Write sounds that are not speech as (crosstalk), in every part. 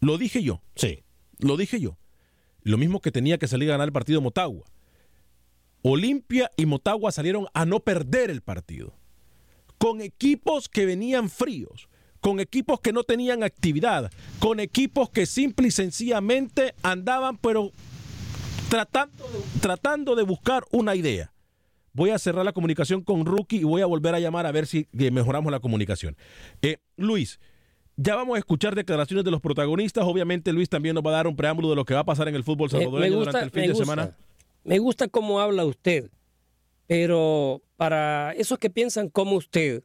Lo dije yo, sí, lo dije yo. Lo mismo que tenía que salir a ganar el partido Motagua. Olimpia y Motagua salieron a no perder el partido. Con equipos que venían fríos, con equipos que no tenían actividad, con equipos que simple y sencillamente andaban, pero tratando de, tratando de buscar una idea. Voy a cerrar la comunicación con Rookie y voy a volver a llamar a ver si eh, mejoramos la comunicación. Eh, Luis, ya vamos a escuchar declaraciones de los protagonistas. Obviamente, Luis también nos va a dar un preámbulo de lo que va a pasar en el fútbol salvadoreño durante el fin de gusta, semana. Me gusta cómo habla usted, pero para esos que piensan como usted,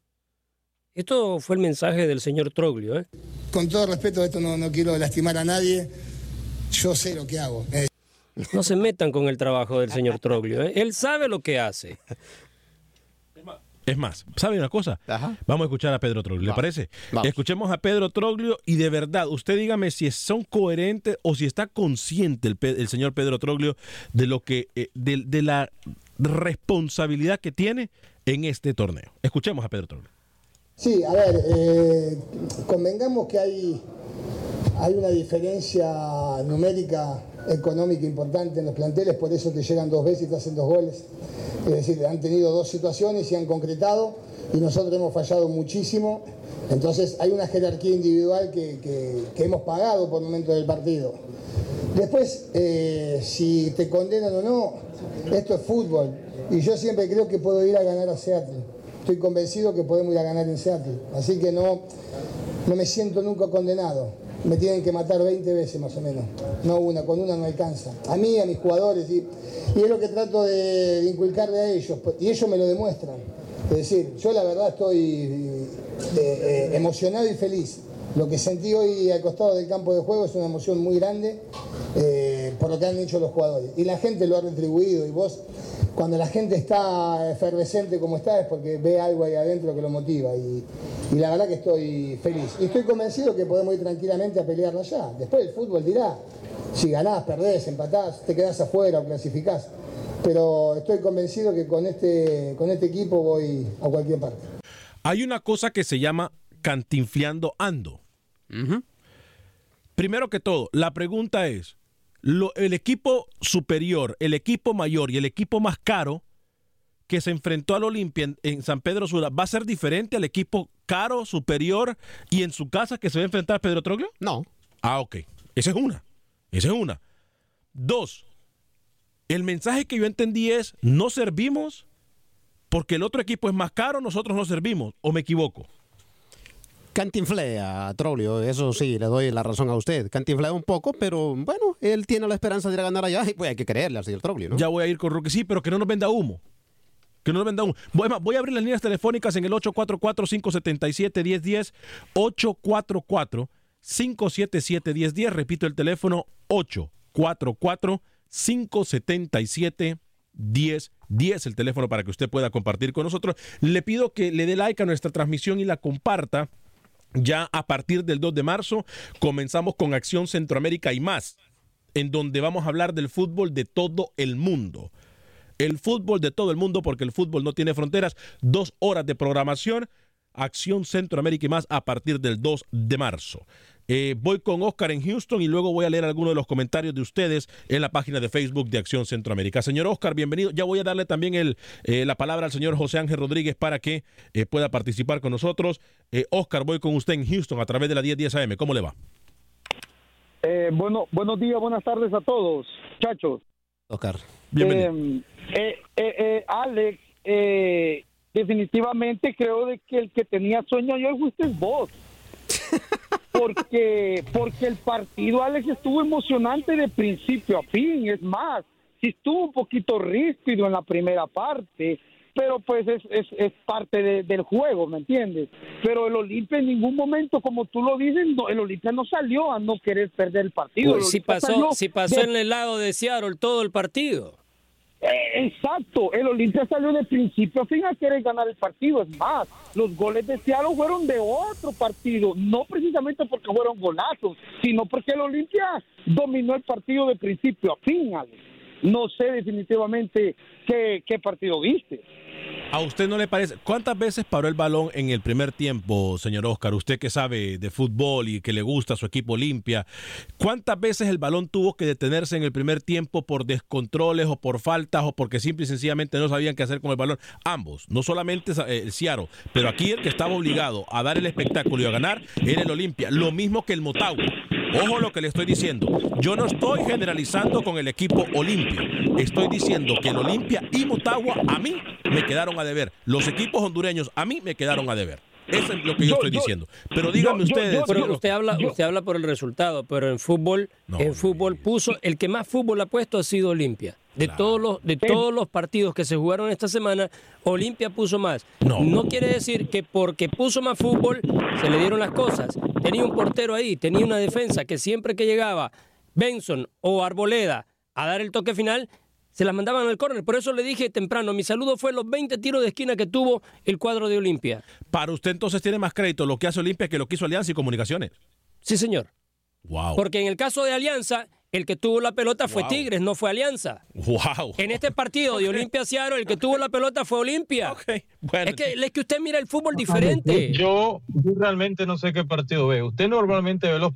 esto fue el mensaje del señor Troglio. ¿eh? Con todo respeto, esto no, no quiero lastimar a nadie. Yo sé lo que hago. Eh, No se metan con el trabajo del señor Troglio. ¿eh? Él sabe lo que hace. Es más, ¿sabe una cosa? Ajá. Vamos a escuchar a Pedro Troglio, ¿le parece? Vamos. Escuchemos a Pedro Troglio y de verdad, usted dígame si son coherentes o si está consciente el señor Pedro Troglio de lo que, eh, de, de la responsabilidad que tiene en este torneo. Escuchemos a Pedro Troglio. Sí, a ver, eh, convengamos que hay, hay una diferencia numérica económica importante en los planteles, por eso te llegan dos veces y te hacen dos goles. Es decir, han tenido dos situaciones y han concretado y nosotros hemos fallado muchísimo. Entonces hay una jerarquía individual que, que- que hemos pagado por momentos del partido. Después, eh, si te condenan o no, esto es fútbol. Y yo siempre creo que puedo ir a ganar a Seattle. Estoy convencido que podemos ir a ganar en Seattle. Así que no, no me siento nunca condenado. Me tienen que matar 20 veces más o menos. No una, con una no alcanza. A mí, a mis jugadores. Y, es lo que trato de, inculcarle a ellos. Y ellos me lo demuestran. Es decir, yo la verdad estoy eh, eh, emocionado y feliz. Lo que sentí hoy al costado del campo de juego es una emoción muy grande eh, por lo que han hecho los jugadores. Y la gente lo ha retribuido. Y vos, cuando la gente está efervescente como está, es porque ve algo ahí adentro que lo motiva. Y, la verdad que estoy feliz. Y estoy convencido que podemos ir tranquilamente a pelearla allá. Después el fútbol dirá si ganás, perdés, empatás, te quedás afuera o clasificás. Pero estoy convencido que con este, con este equipo voy a cualquier parte. Hay una cosa que se llama cantinfleando ando. Primero que todo, la pregunta es, lo- el equipo superior, el equipo mayor y el equipo más caro que se enfrentó al Olimpia en, en San Pedro Sula, ¿va a ser diferente al equipo caro, superior y en su casa que se va a enfrentar a Pedro Troglio? No. Ah, ok. Esa es una. Esa es una. Dos, el mensaje que yo entendí es, no servimos porque el otro equipo es más caro, nosotros no servimos, o me equivoco. Cantinflea, Troglio, eso sí, le doy la razón a usted. Cantinflea un poco, pero bueno, él tiene la esperanza de ir a ganar allá y pues hay que creerle al señor Troglio, ¿no? Ya voy a ir con Roque, sí, pero que no nos venda humo. Que no nos venda humo. Voy, voy a abrir las líneas telefónicas en el 844-577-1010. 844-577-1010. Repito el teléfono 844-577-1010. El teléfono para que usted pueda compartir con nosotros. Le pido que le dé like a nuestra transmisión y la comparta. Ya a partir del 2 de marzo comenzamos con Acción Centroamérica y más, en donde vamos a hablar del fútbol de todo el mundo. El fútbol de todo el mundo, porque el fútbol no tiene fronteras. Dos horas de programación. Acción Centroamérica y más a partir del 2 de marzo. Eh, voy con Oscar en Houston y luego voy a leer algunos de los comentarios de ustedes en la página de Facebook de Acción Centroamérica. Señor Oscar, bienvenido. Ya voy a darle también el, eh, la palabra al señor José Ángel Rodríguez para que eh, pueda participar con nosotros. Oscar, voy con usted en Houston a través de la 1010 AM. ¿Cómo le va? bueno, buenos días, buenas tardes a todos, muchachos. Oscar, bienvenido. Alex, definitivamente creo de que el que tenía sueño ayer fuiste vos. (laughs) porque, porque el partido, Alex, estuvo emocionante de principio a fin. Es más, sí estuvo un poquito ríspido en la primera parte, pero pues es, es, es parte del juego, ¿me entiendes? Pero el Olimpia en ningún momento, como tú lo dices, el Olimpia no salió a no querer perder el partido. si pasó, si pasó en el lado de Seattle todo el partido. Exacto, el Olimpia salió de principio a fin a querer ganar el partido. Es más, los goles de Seattle fueron de otro partido, no precisamente porque fueron golazos, sino porque el Olimpia dominó el partido de principio a fin, No sé definitivamente qué, qué partido viste. ¿A usted no le parece? ¿Cuántas veces paró el balón en el primer tiempo, señor Oscar? Usted que sabe de fútbol y que le gusta su equipo limpia. ¿Cuántas veces el balón tuvo que detenerse en el primer tiempo por descontroles o por faltas o porque simple y sencillamente no sabían qué hacer con el balón? Ambos, no solamente eh, el Ciaro, pero aquí el que estaba obligado a dar el espectáculo y a ganar era el Olimpia. Lo mismo que el Motagua. Ojo lo que le estoy diciendo. Yo no estoy generalizando con el equipo Olimpia. Estoy diciendo que el Olimpia y Motagua a mí me quedaron a deber. Los equipos hondureños a mí me quedaron a deber. Eso es lo que yo, estoy diciendo. Pero díganme ustedes. usted habla, usted habla por el resultado, pero en fútbol, en fútbol puso, el que más fútbol ha puesto ha sido Olimpia. De todos los, de todos los partidos que se jugaron esta semana, Olimpia puso más. No. no quiere decir que porque puso más fútbol se le dieron las cosas. Tenía un portero ahí, tenía una defensa que siempre que llegaba Benson o Arboleda a dar el toque final, se las mandaban al córner. Por eso le dije temprano, mi saludo fue los 20 tiros de esquina que tuvo el cuadro de Olimpia. Para usted entonces tiene más crédito lo que hace Olimpia que lo que hizo Alianza y Comunicaciones. Sí, señor. Wow. Porque en el caso de Alianza, el que tuvo la pelota fue Tigres, no fue Alianza. Wow. En este partido de Olimpia Ciaro, el que tuvo la pelota fue Olimpia. Okay. Bueno. Es, que, es que usted mira el fútbol diferente. Yo, yo realmente no sé qué partido ve. Usted normalmente ve los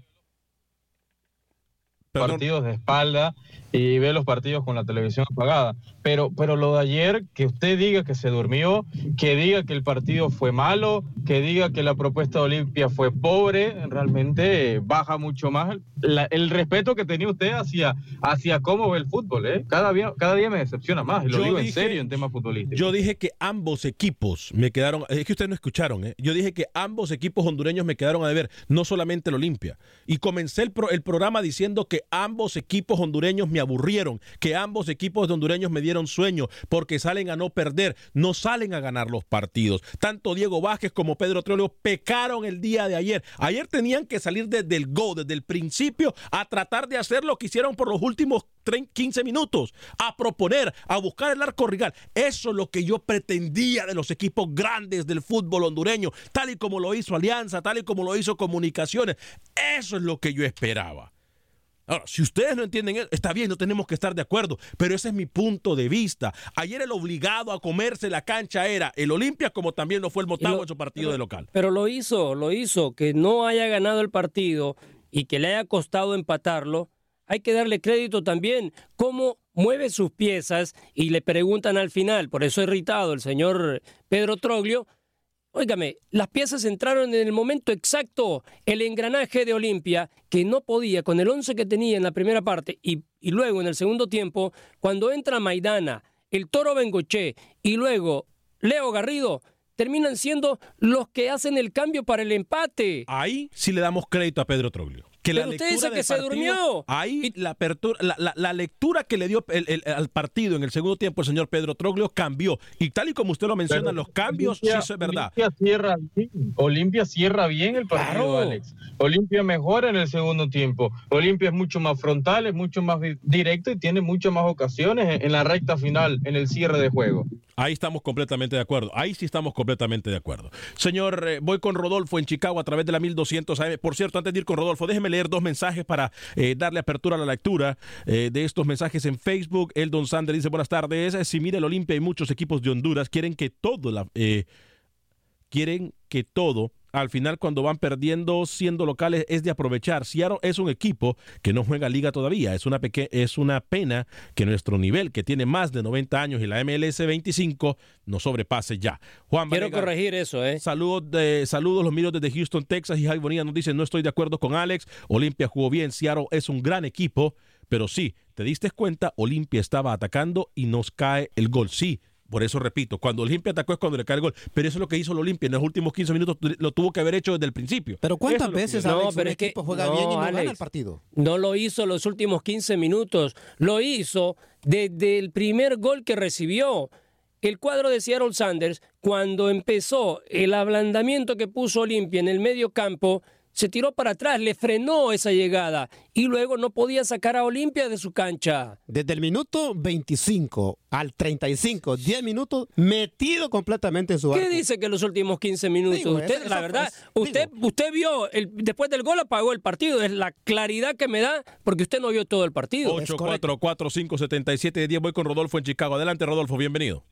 partidos de espalda y ve los partidos con la televisión apagada. Pero, pero lo de ayer, que usted diga que se durmió, que diga que el partido fue malo, que diga que la propuesta de Olimpia fue pobre, realmente baja mucho más el respeto que tenía usted hacia, hacia cómo ve el fútbol. ¿eh? Cada, día, cada día me decepciona más, y lo digo en serio en temas futbolísticos. Yo dije que ambos equipos me quedaron, es que ustedes no escucharon, ¿eh? yo dije que ambos equipos hondureños me quedaron a deber, no solamente el Olimpia. Y comencé el, el programa diciendo que ambos equipos hondureños me aburrieron, que ambos equipos hondureños me dieron sueño porque salen a no perder, no salen a ganar los partidos. Tanto Diego Vázquez como Pedro Troleo pecaron el día de ayer. Ayer tenían que salir desde el go, desde el principio, a tratar de hacer lo que hicieron por los últimos 15 minutos, a proponer, a buscar el arco rival. Eso es lo que yo pretendía de los equipos grandes del fútbol hondureño, tal y como lo hizo Alianza, tal y como lo hizo Comunicaciones. Eso es lo que yo esperaba. Ahora, si ustedes no entienden eso, está bien, no tenemos que estar de acuerdo, pero ese es mi punto de vista. Ayer el obligado a comerse la cancha era el Olimpia, como también lo fue el Motagua en su partido de local. Pero lo hizo, lo hizo, que no haya ganado el partido y que le haya costado empatarlo. Hay que darle crédito también, cómo mueve sus piezas y le preguntan al final, por eso irritado el señor Pedro Troglio, Óigame, las piezas entraron en el momento exacto. El engranaje de Olimpia, que no podía, con el 11 que tenía en la primera parte y, luego en el segundo tiempo, cuando entra Maidana, el Toro Bengoché y luego Leo Garrido, terminan siendo los que hacen el cambio para el empate. Ahí sí le damos crédito a Pedro Troglio que la usted dice que se durmió. Ahí la, apertura, la, lectura que le dio al partido en el segundo tiempo el señor Pedro Troglio cambió. Y tal y como usted lo menciona, los cambios, sí, eso es verdad. Olimpia cierra bien, Olimpia cierra bien el partido, Alex. Olimpia mejora en el segundo tiempo. Olimpia es mucho más frontal, es mucho más directo y tiene muchas más ocasiones en la recta final, en el cierre de juego. Ahí estamos completamente de acuerdo. Ahí sí estamos completamente de acuerdo. Señor, eh, voy con Rodolfo en Chicago a través de la 1200 AM. Por cierto, antes de ir con Rodolfo, déjeme leer dos mensajes para eh, darle apertura a la lectura eh, de estos mensajes en Facebook. El Don Sander dice, buenas tardes. Si mira el Olimpia y muchos equipos de Honduras quieren que todo la, quieren que todo al final cuando van perdiendo siendo locales es de aprovechar. Seattle es un equipo que no juega liga todavía. Es una, peque es una pena que nuestro nivel, que tiene más de 90 años y la MLS 25, no sobrepase ya. Juan Quiero corregir eso, ¿eh? Saludos, de, saludos los miros desde Houston, Texas. Y Javi Bonilla nos dice, no estoy de acuerdo con Alex. Olimpia jugó bien. Seattle es un gran equipo. Pero sí, te diste cuenta, Olimpia estaba atacando y nos cae el gol. Sí, por eso repito, cuando Olimpia atacó es cuando le cae el gol. Pero eso es lo que hizo el Olimpia en los últimos 15 minutos, lo tuvo que haber hecho desde el principio. Pero ¿cuántas que veces Alex, No, pero un es que- equipo juega no, bien y no gana el partido? No lo hizo los últimos 15 minutos, lo hizo desde el primer gol que recibió. El cuadro de Seattle Sanders, cuando empezó el ablandamiento que puso Olimpia en el medio campo, se tiró para atrás, le frenó esa llegada y luego no podía sacar a Olimpia de su cancha. Desde el minuto 25 al 35, 10 minutos, metido completamente en su arco. ¿Qué dice que los últimos 15 minutos? Digo, usted, la verdad, es- usted, usted vio, el, después del gol apagó el partido. Es la claridad que me da porque usted no vio todo el partido. 844-577-10. Voy con Rodolfo en Chicago. Adelante, Rodolfo, bienvenido.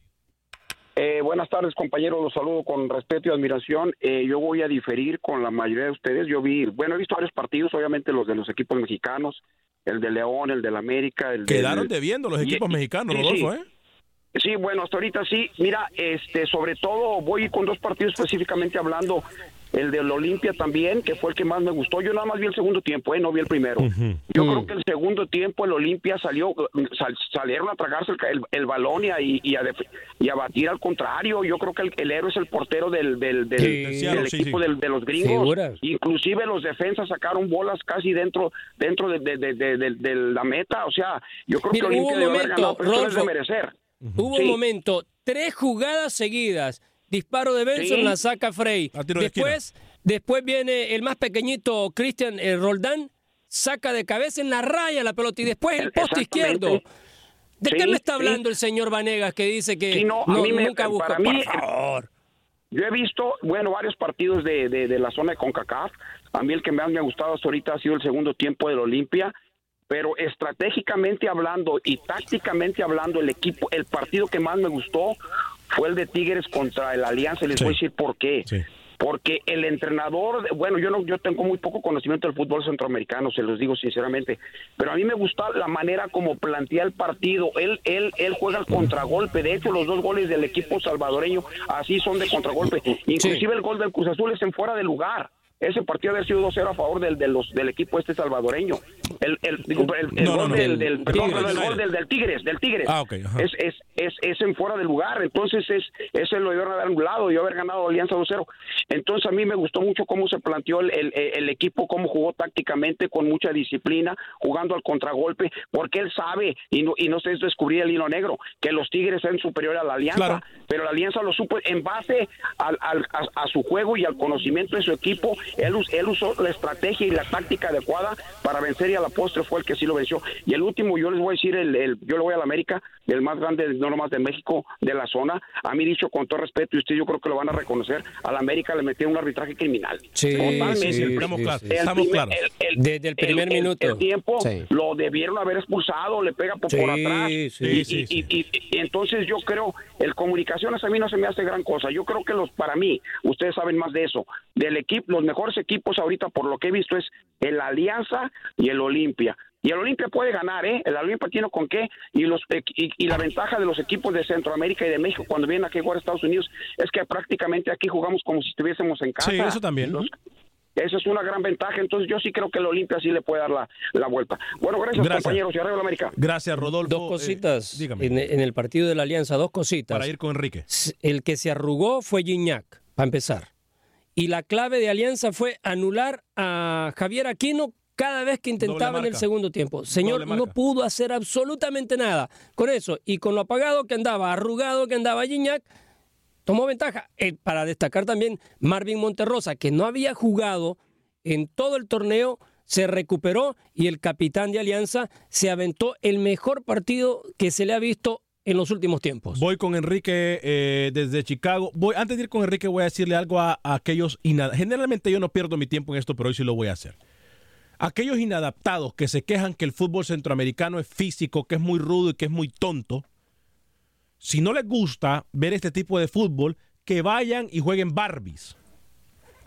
Eh, buenas tardes, compañeros. Los saludo con respeto y admiración. Eh, yo voy a diferir con la mayoría de ustedes. Yo vi, bueno, he visto varios partidos, obviamente los de los equipos mexicanos, el de León, el del América, el Quedaron del... debiendo los equipos y- mexicanos, sí, Rodolfo. ¿eh? Sí, bueno, hasta ahorita sí. Mira, este, sobre todo voy con dos partidos específicamente hablando. El del Olimpia también, que fue el que más me gustó. Yo nada más vi el segundo tiempo, ¿eh? no vi el primero. Yo creo que el segundo tiempo el Olimpia salió, sal- salieron a tragarse el, el- el balón y a, y, a def- y a batir al contrario. Yo creo que el, el héroe es el portero del, del, del- Sí. del Seattle, sí, equipo sí. del- de los gringos. Inclusive los defensas sacaron bolas casi dentro dentro de, de- de- de- de- de la meta. O sea, yo creo Mira, que Olimpia debe haber ganado, pero no es de merecer. Hubo Sí. un momento, tres jugadas seguidas. Disparo de Benson, Sí. la saca Frey. De Después, después viene el más pequeñito, Cristian eh, Roldán, saca de cabeza en la raya la pelota y después el poste izquierdo. ¿De qué me está sí. hablando el señor Vanegas que dice que Sí, no, no, a mí me- nunca busca? para mí, Por favor. Yo he visto, bueno, varios partidos de, de, de la zona de CONCACAF. A mí el que más me ha gustado hasta ahorita ha sido el segundo tiempo del Olimpia. Pero estratégicamente hablando y tácticamente hablando, el equipo, el partido que más me gustó fue el de Tigres contra el Alianza. Y les Sí. voy a decir por qué. Sí. Porque el entrenador, bueno, yo no, yo tengo muy poco conocimiento del fútbol centroamericano, se los digo sinceramente, pero a mí me gusta la manera como plantea el partido. Él, él, él juega al contragolpe. De hecho, los dos goles del equipo salvadoreño así son de contragolpe. Inclusive el gol del Cruz Azul es en fuera de lugar. Ese partido había sido 2-0 a favor del, de los, del equipo este salvadoreño. El, el, el- gol del, del- Tigres. del, Tigres. Ah, ok, ajá. Es, es, es, es en fuera de lugar. Entonces, es, ese lo debieron haber anulado y haber ganado Alianza 2-0. Entonces, a mí me gustó mucho cómo se planteó el, el, el equipo, cómo jugó tácticamente, con mucha disciplina, jugando al contragolpe, porque él sabe, y no, y no sé es descubrir el hilo negro, que los Tigres son superiores a la Alianza, Claro. pero la Alianza lo supo en base al, al- a, a su juego y al conocimiento de su equipo. Él, us- él usó la estrategia y la táctica adecuada para vencer y a la postre fue el que sí lo venció. Y el último, yo les voy a decir, el, el- yo le voy a la América, el más grande, no nomás de México, de la zona. A mí dicho con todo respeto, y usted yo creo que lo van a reconocer, a la América le metió un arbitraje criminal. Sí, Totalmente. sí, El- Estamos claros, el estamos claros. el- el- Desde el primer minuto. el tiempo Sí. lo debieron haber expulsado, le pega por, Sí, por atrás. sí, y, sí, y- sí. y- y- y entonces yo creo, el comunicaciones a mí no se me hace gran cosa. Yo creo que los, para mí, ustedes saben más de eso, del equipo, los mejores equipos ahorita, por lo que he visto, es el Alianza y el Olimpia. Y el Olimpia puede ganar, ¿eh? El Olimpia tiene con qué. Y, los, y, y la ventaja de los equipos de Centroamérica y de México cuando vienen aquí a jugar a Estados Unidos es que prácticamente aquí jugamos como si estuviésemos en casa. Sí, eso también. Los- esa es una gran ventaja, entonces yo sí creo que el Olimpia sí le puede dar la, la vuelta. Bueno, gracias, Gracias. compañeros y arriba la América. Gracias, Rodolfo. Dos Eh, cositas dígame, en, en el partido de la Alianza, dos cositas. para ir con Enrique. El que se arrugó fue Gignac, para empezar. Y la clave de Alianza fue anular a Javier Aquino cada vez que intentaba en el segundo tiempo. Señor, no pudo hacer absolutamente nada con eso. Y con lo apagado que andaba, arrugado que andaba Gignac, tomó ventaja. Eh, para destacar también Marvin Monterrosa, que no había jugado en todo el torneo, se recuperó y el capitán de Alianza se aventó el mejor partido que se le ha visto en los últimos tiempos. Voy con Enrique eh, desde Chicago. Voy, antes de ir con Enrique, voy a decirle algo a, aquellos inadaptados. Generalmente yo no pierdo mi tiempo en esto, pero hoy sí lo voy a hacer. Aquellos inadaptados que se quejan que el fútbol centroamericano es físico, que es muy rudo y que es muy tonto. Si no les gusta ver este tipo de fútbol, que vayan y jueguen Barbies.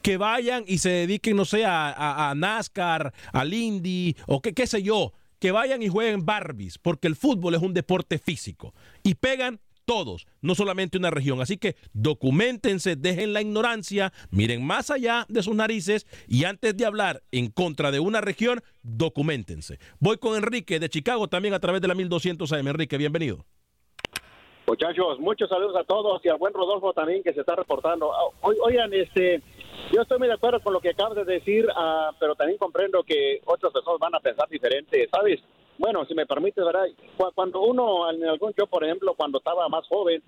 que vayan y se dediquen, no sé, a, a- a NASCAR, al Indy o qué sé yo, que vayan y jueguen Barbies, porque el fútbol es un deporte físico y pegan todos, no solamente una región. Así que documentense, dejen la ignorancia, miren más allá de sus narices y antes de hablar en contra de una región, documentense. Voy con Enrique de Chicago también a través de la 1200 AM. Enrique, bienvenido. Muchachos, muchos saludos a todos y al buen Rodolfo también que se está reportando. Ah, Oigan, este, yo estoy muy de acuerdo con lo que acabas de decir, ah, pero también comprendo que otras personas van a pensar diferente, ¿sabes? Bueno, si me permites, ¿verdad? Cu- Cuando uno, en algún yo, por ejemplo, cuando estaba más joven,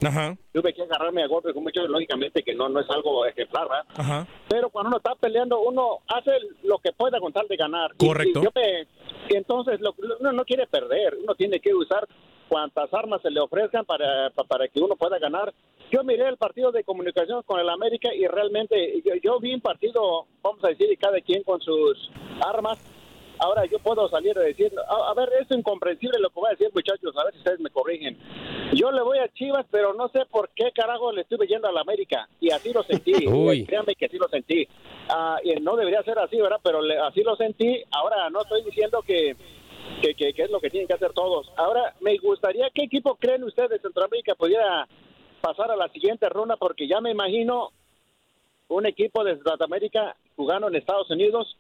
tuve que agarrarme a golpes con muchos, lógicamente que no, no es algo ejemplar, ¿verdad? Ajá. Pero cuando uno está peleando, uno hace lo que pueda con tal de ganar. Correcto. Y, yo me- entonces lo- uno no quiere perder, uno tiene que usar cuantas armas se le ofrezcan para, pa- para que uno pueda ganar. Yo miré el partido de comunicación con el América y realmente yo, yo vi un partido, vamos a decir, cada quien con sus armas. Ahora yo puedo salir a decir, a, a ver, es incomprensible lo que voy a decir, muchachos, a ver si ustedes me corrigen. Yo le voy a Chivas, pero no sé por qué carajo le estuve yendo a la América. Y así lo sentí. (laughs) Uy. Créanme que así lo sentí. Ah, y no debería ser así, ¿verdad? Pero le- así lo sentí. Ahora no estoy diciendo que, que, que- que es lo que tienen que hacer todos. Ahora, me gustaría, ¿qué equipo creen ustedes de Centroamérica pudiera pasar a la siguiente ronda? Porque ya me imagino un equipo de Centroamérica jugando en Estados Unidos.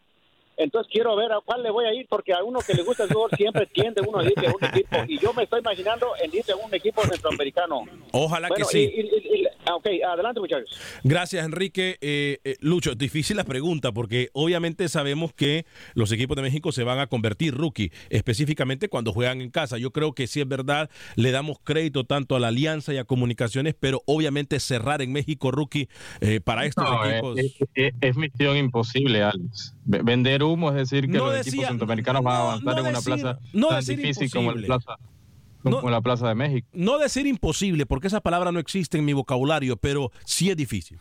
Entonces quiero ver a cuál le voy a ir, porque a uno que le gusta el fútbol siempre tiende uno a ir de un equipo. Y yo me estoy imaginando en ir de un equipo centroamericano. Ojalá Bueno, que sí. y- y- y- ah, ok, adelante muchachos. Gracias, Enrique. Eh, eh, Lucho, difícil la pregunta porque obviamente sabemos que los equipos de México se van a convertir rookie, específicamente cuando juegan en casa. Yo creo que sí es verdad, le damos crédito tanto a la Alianza y a Comunicaciones, pero obviamente cerrar en México rookie eh, para estos No, es, equipos. es- es- es misión imposible, Alex. Vender humo es decir que No los decía- equipos centroamericanos van a avanzar no en una plaza no tan difícil como, el plaza, como la Plaza de México. No decir imposible, porque esa palabra no existe en mi vocabulario, pero sí es difícil.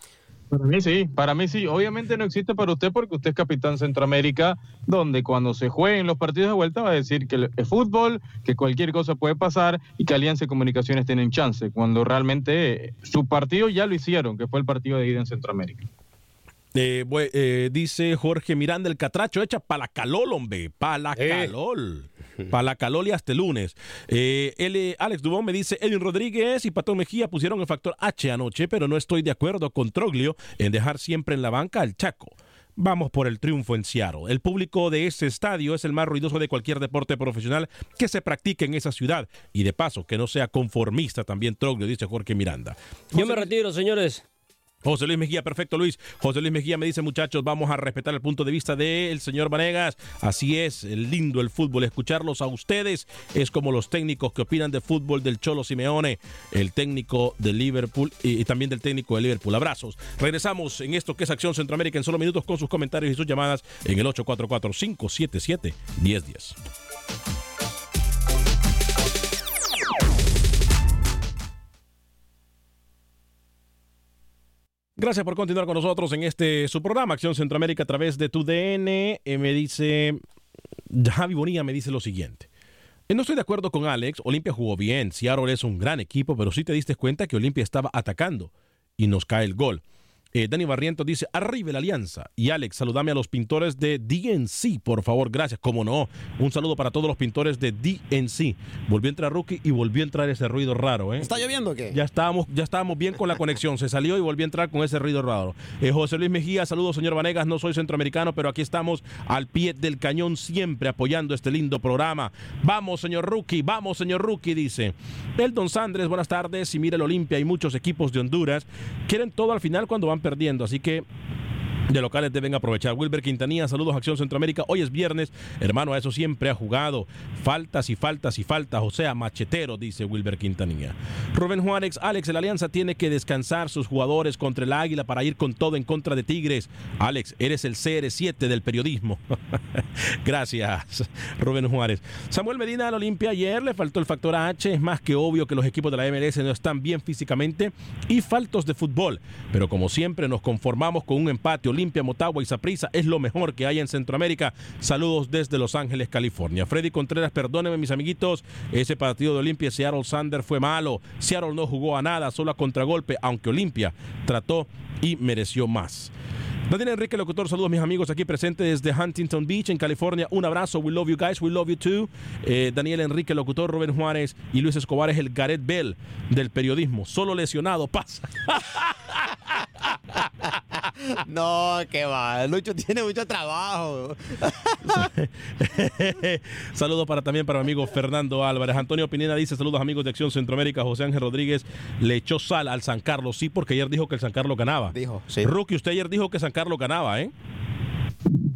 Para mí sí, para mí sí. Obviamente no existe para usted porque usted es capitán Centroamérica, donde cuando se jueguen los partidos de vuelta va a decir que es fútbol, que cualquier cosa puede pasar y que Alianza y Comunicaciones tienen chance, cuando realmente eh, su partido ya lo hicieron, que fue el partido de ida en Centroamérica. Eh, eh, dice Jorge Miranda, el catracho echa pa' la calol, hombre, pa' la calol. Pa' la calol y hasta el lunes. Eh, eh, Alex Dubón me dice, Edwin Rodríguez y Patón Mejía pusieron el factor H anoche, pero no estoy de acuerdo con Troglio en dejar siempre en la banca al Chaco. Vamos por el triunfo en Seattle. El público de este estadio es el más ruidoso de cualquier deporte profesional que se practique en esa ciudad. Y de paso, que no sea conformista también Troglio, dice Jorge Miranda. Yo me retiro, señores. José Luis Mejía, perfecto Luis. José Luis Mejía me dice, muchachos, vamos a respetar el punto de vista del señor Vanegas. Así es, lindo el fútbol. Escucharlos a ustedes es como los técnicos que opinan de fútbol del Cholo Simeone, el técnico de Liverpool y, y también del técnico de Liverpool. Abrazos. Regresamos en esto que es Acción Centroamérica en solo minutos con sus comentarios y sus llamadas en el 844-577-1010. Gracias por continuar con nosotros en este su programa Acción Centroamérica a través de tu DN. Eh, me dice Javi Bonilla me dice lo siguiente. Eh, No estoy de acuerdo con Alex. Olimpia jugó bien. Seattle es un gran equipo, pero sí te diste cuenta que Olimpia estaba atacando y nos cae el gol. Eh, Dani Barrientos dice, arriba la alianza. Y Alex, saludame a los pintores de DNC, por favor, gracias. Como no, un saludo para todos los pintores de DNC. Volvió a entrar Rookie y volvió a entrar ese ruido raro. ¿eh? ¿Está lloviendo o qué? Ya estábamos, ya estábamos bien con la (laughs) conexión. Se salió y volvió a entrar con ese ruido raro. Eh, José Luis Mejía, saludos, señor Vanegas. No soy centroamericano, pero aquí estamos al pie del cañón, siempre apoyando este lindo programa. Vamos, señor Rookie, vamos, señor Rookie, dice. Eldon Sandres, buenas tardes. Y mira el Olimpia y muchos equipos de Honduras quieren todo al final cuando van perdiendo. Así que de locales deben aprovechar. Wilber Quintanilla, saludos Acción Centroamérica. Hoy es viernes, hermano, a eso siempre ha jugado. Faltas y faltas y faltas, o sea, machetero, dice Wilber Quintanilla. Rubén Juárez, Alex, la Alianza tiene que descansar sus jugadores contra el Águila para ir con todo en contra de Tigres. Alex, eres el CR7 del periodismo. (laughs) Gracias, Rubén Juárez. Samuel Medina al Olimpia ayer le faltó el factor H. Es más que obvio que los equipos de la MLS no están bien físicamente y faltos de fútbol. Pero como siempre nos conformamos con un empate. Olimpia, Motagua y Saprissa es lo mejor que hay en Centroamérica. Saludos desde Los Ángeles, California. Freddy Contreras, perdónenme mis amiguitos, ese partido de Olimpia Seattle Sander fue malo. Seattle no jugó a nada, solo a contragolpe, aunque Olimpia trató y mereció más. Daniel Enrique, locutor, saludos mis amigos aquí presentes desde Huntington Beach, en California. Un abrazo, we love you guys, we love you too. Eh, Daniel Enrique, locutor, Rubén Juárez y Luis Escobar es el Gareth Bell del periodismo. Solo lesionado pasa. (laughs) No, qué va. Lucho tiene mucho trabajo. (laughs) saludos para también para mi amigo Fernando Álvarez. Antonio Pineda dice: Saludos amigos de Acción Centroamérica. José Ángel Rodríguez le echó sal al San Carlos. Sí, porque ayer dijo que el San Carlos ganaba. Dijo, sí. Rookie, usted ayer dijo que San Carlos ganaba, ¿eh?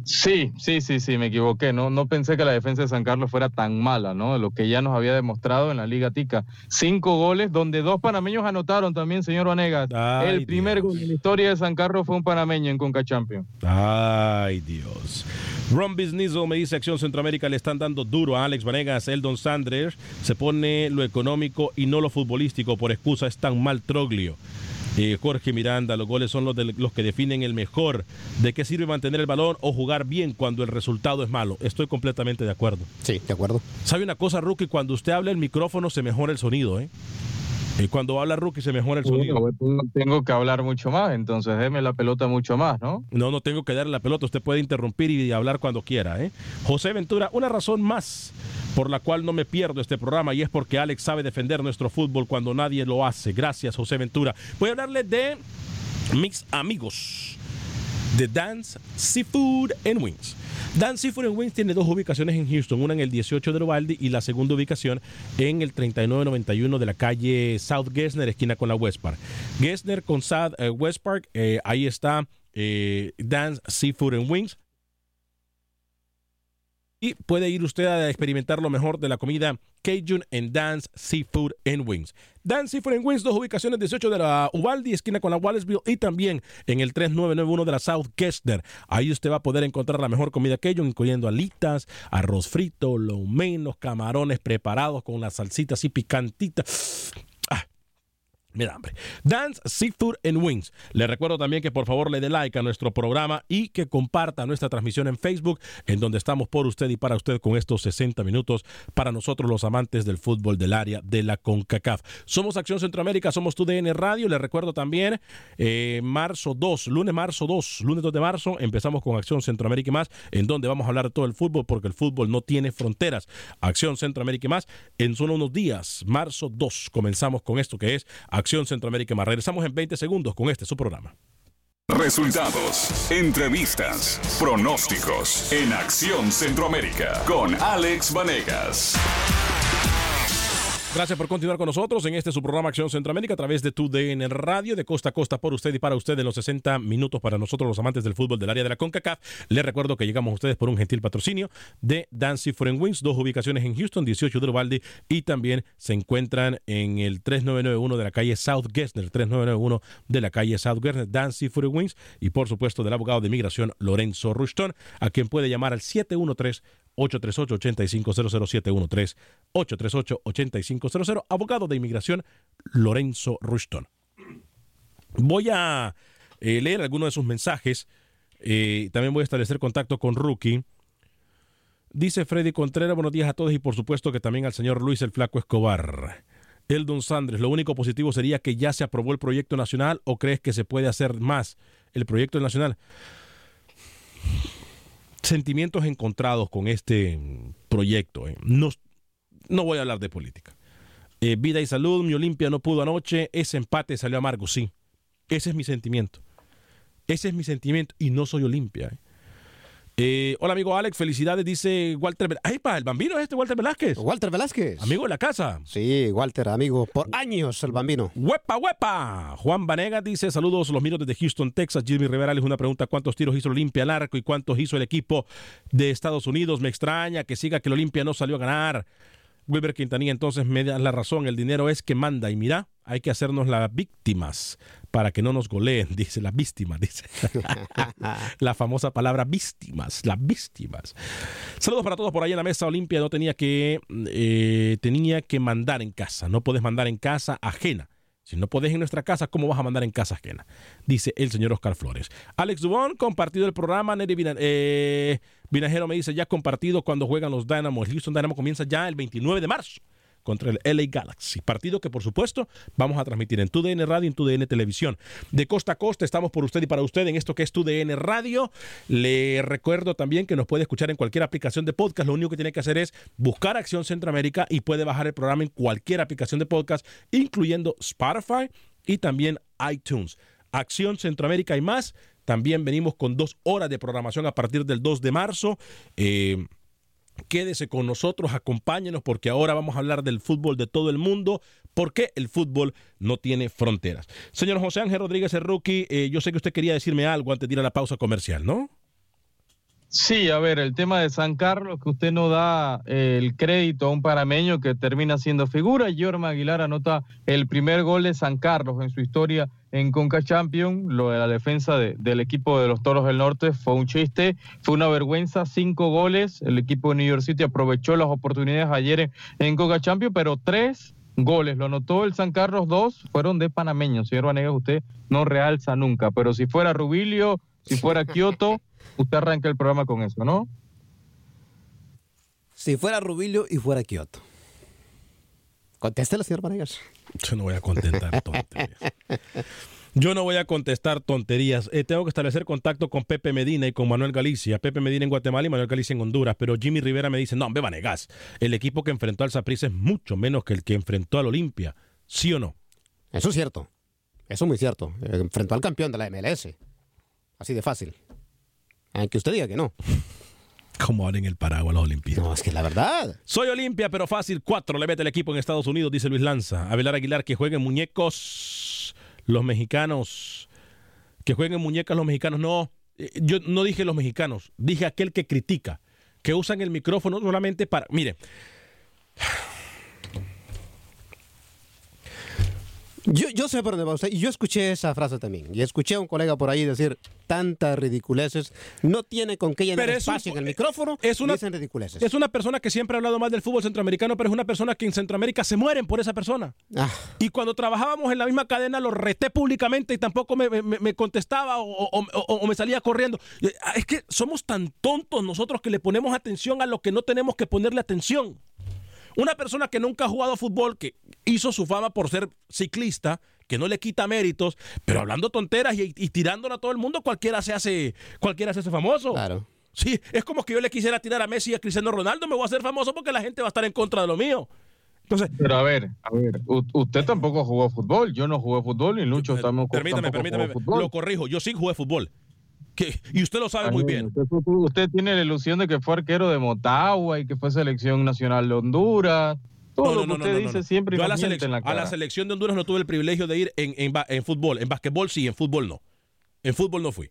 Sí, sí, sí, sí, me equivoqué. No, no pensé que la defensa de San Carlos fuera tan mala, ¿no? Lo que ya nos había demostrado en la Liga Tica. Cinco goles, donde dos panameños anotaron también, señor Vanegas. Ay, el primer gol en la historia de San Carlos fue un panameño en Conca Champions. Ay, Dios. Ron Bisnizo me dice Acción Centroamérica le están dando duro a Alex Vanegas, Eldon Sanders. Se pone lo económico y no lo futbolístico por excusa es tan mal Troglio. Eh, Jorge Miranda, los goles son los, de, los que definen el mejor. ¿De qué sirve mantener el balón o jugar bien cuando el resultado es malo? Estoy completamente de acuerdo. Sí, de acuerdo. ¿Sabe una cosa, Rookie? Cuando usted habla el micrófono se mejora el sonido, ¿eh? Y cuando habla Rookie se mejora el sonido. Bueno, tengo que hablar mucho más, entonces déme la pelota mucho más, ¿no? No, no tengo que darle la pelota. Usted puede interrumpir y hablar cuando quiera. ¿eh? José Ventura, una razón más por la cual no me pierdo este programa y es porque Alex sabe defender nuestro fútbol cuando nadie lo hace. Gracias, José Ventura. Voy a hablarle de mis amigos de Dance Seafood and Wings. Dan Seafood and Wings tiene dos ubicaciones en Houston, una en el 18 de Uvalde y la segunda ubicación en el 3991 de la calle South Gessner, esquina con la West Park. Gessner con South eh, West Park, eh, ahí está eh, Dan's Seafood and Wings. Y puede ir usted a experimentar lo mejor de la comida Cajun en Dance Seafood and Wings. Dance Seafood and Wings, dos ubicaciones, 18 de la Uvalde, esquina con la Wallaceville, y también en el 3991 de la South Kestner. Ahí usted va a poder encontrar la mejor comida Cajun, incluyendo alitas, arroz frito, lo menos, camarones preparados con la salsita así picantita. Me da hambre. Dance Seafood and Wings. Le recuerdo también que por favor le dé like a nuestro programa y que comparta nuestra transmisión en Facebook, en donde estamos por usted y para usted con estos 60 minutos para nosotros los amantes del fútbol del área de la CONCACAF. Somos Acción Centroamérica, somos TUDN Radio. Le recuerdo también, eh, marzo 2, lunes marzo 2, lunes 2 de marzo, empezamos con Acción Centroamérica y más, en donde vamos a hablar de todo el fútbol, porque el fútbol no tiene fronteras. Acción Centroamérica y más, en solo unos días, marzo 2, comenzamos con esto que es Acción Centroamérica más. Regresamos en 20 segundos con este su programa. Resultados, entrevistas, pronósticos en Acción Centroamérica con Alex Vanegas. Gracias por continuar con nosotros en este su programa Acción Centroamérica a través de tu DN Radio de costa a costa por usted y para usted en los 60 minutos para nosotros los amantes del fútbol del área de la CONCACAF. Les recuerdo que llegamos a ustedes por un gentil patrocinio de Dancy Foreign Wings, dos ubicaciones en Houston, 18 de Uvalde y también se encuentran en el 3991 de la calle South Gessner, 3991 de la calle South Gessner, Dancy Foreign Wings y por supuesto del abogado de inmigración Lorenzo Rushton, a quien puede llamar al 713 838-8500 713-838-8500, abogado de inmigración Lorenzo Rushton. Voy a eh, leer algunos de sus mensajes. Eh, también voy a establecer contacto con Rookie. Dice Freddy Contreras, buenos días a todos y por supuesto que también al señor Luis el Flaco Escobar. Eldon Sandres, lo único positivo sería que ya se aprobó el proyecto nacional o crees que se puede hacer más el proyecto nacional sentimientos encontrados con este proyecto. ¿eh? No, no, voy a hablar de política. Eh, vida y salud, mi Olimpia no pudo anoche, ese empate salió amargo, sí. Ese es mi sentimiento. Ese es mi sentimiento y no soy Olimpia. ¿eh? Eh, hola amigo Alex, felicidades, dice Walter Velázquez. ¡Ay, pa! ¿El bambino es este Walter Velázquez? Walter Velázquez. Amigo de la casa. Sí, Walter, amigo. Por años el bambino. ¡Huepa, huepa! Juan Vanegas dice, saludos, los miros desde Houston, Texas. Jimmy Rivera les una pregunta, ¿cuántos tiros hizo el Olimpia al arco y cuántos hizo el equipo de Estados Unidos? Me extraña que siga que el Olimpia no salió a ganar. Wilber Quintanilla entonces me da la razón, el dinero es que manda y mira, hay que hacernos las víctimas para que no nos goleen, (laughs) dice las víctimas, dice (laughs) la famosa palabra víctimas, las víctimas. Saludos para todos por ahí en la mesa Olimpia, no tenía que, eh, tenía que mandar en casa, no puedes mandar en casa ajena. Si no podés en nuestra casa, ¿cómo vas a mandar en casa ajena? Dice el señor Oscar Flores. Alex Dubón, compartido el programa. Neri eh, Vinajero me dice, ya compartido cuando juegan los Dynamo. El Houston Dynamo comienza ya el 29 de marzo. Contra el LA Galaxy. Partido que, por supuesto, vamos a transmitir en TUDN Radio y en TUDN Televisión. De costa a costa estamos por usted y para usted en esto que es TUDN Radio. Le recuerdo también que nos puede escuchar en cualquier aplicación de podcast. Lo único que tiene que hacer es buscar Acción Centroamérica y puede bajar el programa en cualquier aplicación de podcast, incluyendo Spotify y también iTunes. Acción Centroamérica y más. También venimos con dos horas de programación a partir del 2 de marzo. Eh, Quédese con nosotros, acompáñenos porque ahora vamos a hablar del fútbol de todo el mundo, porque el fútbol no tiene fronteras. Señor José Ángel Rodríguez, rookie, eh, yo sé que usted quería decirme algo antes de ir a la pausa comercial, ¿no? Sí, a ver, el tema de San Carlos, que usted no da eh, el crédito a un parameño que termina siendo figura. Yorma Aguilar anota el primer gol de San Carlos en su historia en Conca Champions. Lo de la defensa del equipo de los Toros del Norte fue un chiste, fue una vergüenza. Cinco goles. El equipo de New York City aprovechó las oportunidades ayer en, en Conca Champions, pero tres goles. Lo anotó el San Carlos, dos fueron de panameños. Señor Vanegas, usted no realza nunca, pero si fuera Rubilio, si fuera (laughs) Kioto. Usted arranca el programa con eso, ¿no? Si fuera Rubilio y fuera Kioto. Contéstelo, señor Vanegas. Yo no voy a contestar tonterías. Yo no voy a contestar tonterías. Eh, tengo que establecer contacto con Pepe Medina y con Manuel Galicia. Pepe Medina en Guatemala y Manuel Galicia en Honduras. Pero Jimmy Rivera me dice, no, me Vanegas. El equipo que enfrentó al Saprissa es mucho menos que el que enfrentó al Olimpia. ¿Sí o no? Eso es cierto. Eso es muy cierto. Enfrentó al campeón de la MLS. Así de fácil. Aunque usted diga que no. (laughs) Como en el paraguas los Olimpiadas. No, es que la verdad. Soy Olimpia, pero fácil. Cuatro le mete el equipo en Estados Unidos, dice Luis Lanza. Abelar Aguilar, que jueguen muñecos los mexicanos. Que jueguen muñecas los mexicanos. No, eh, yo no dije los mexicanos. Dije aquel que critica. Que usan el micrófono solamente para. Mire. Yo, yo sé por dónde va usted, y yo escuché esa frase también. Y escuché a un colega por ahí decir tantas ridiculeces. No tiene con qué llenar espacio en el micrófono. Es una, dicen ridiculeces. Es una persona que siempre ha hablado más del fútbol centroamericano, pero es una persona que en Centroamérica se mueren por esa persona. Ah. Y cuando trabajábamos en la misma cadena lo reté públicamente y tampoco me, me- me contestaba o, o- o- o me salía corriendo. Eh, Es que somos tan tontos nosotros que le ponemos atención a lo que no tenemos que ponerle atención. Una persona que nunca ha jugado fútbol, que hizo su fama por ser ciclista, que no le quita méritos, pero hablando tonteras y, y tirándola a todo el mundo, cualquiera se hace, cualquiera se hace famoso. Claro. Sí, es como que yo le quisiera tirar a Messi y a Cristiano Ronaldo, me voy a hacer famoso porque la gente va a estar en contra de lo mío. Entonces, Pero a ver, a ver, u- usted tampoco jugó fútbol, yo no jugué fútbol y Lucho tampoco, permítame, tampoco permítame, jugó fútbol. lo corrijo, yo sí jugué fútbol. Que- y usted lo sabe muy bien. Usted, usted tiene la ilusión de que fue arquero de Motagua y que fue selección nacional de Honduras. Todo lo que usted dice siempre Yo a la, selección, en la a la cara. selección de Honduras no tuve el privilegio de ir en, en, fútbol. En basquetbol sí, en fútbol no. En fútbol no fui.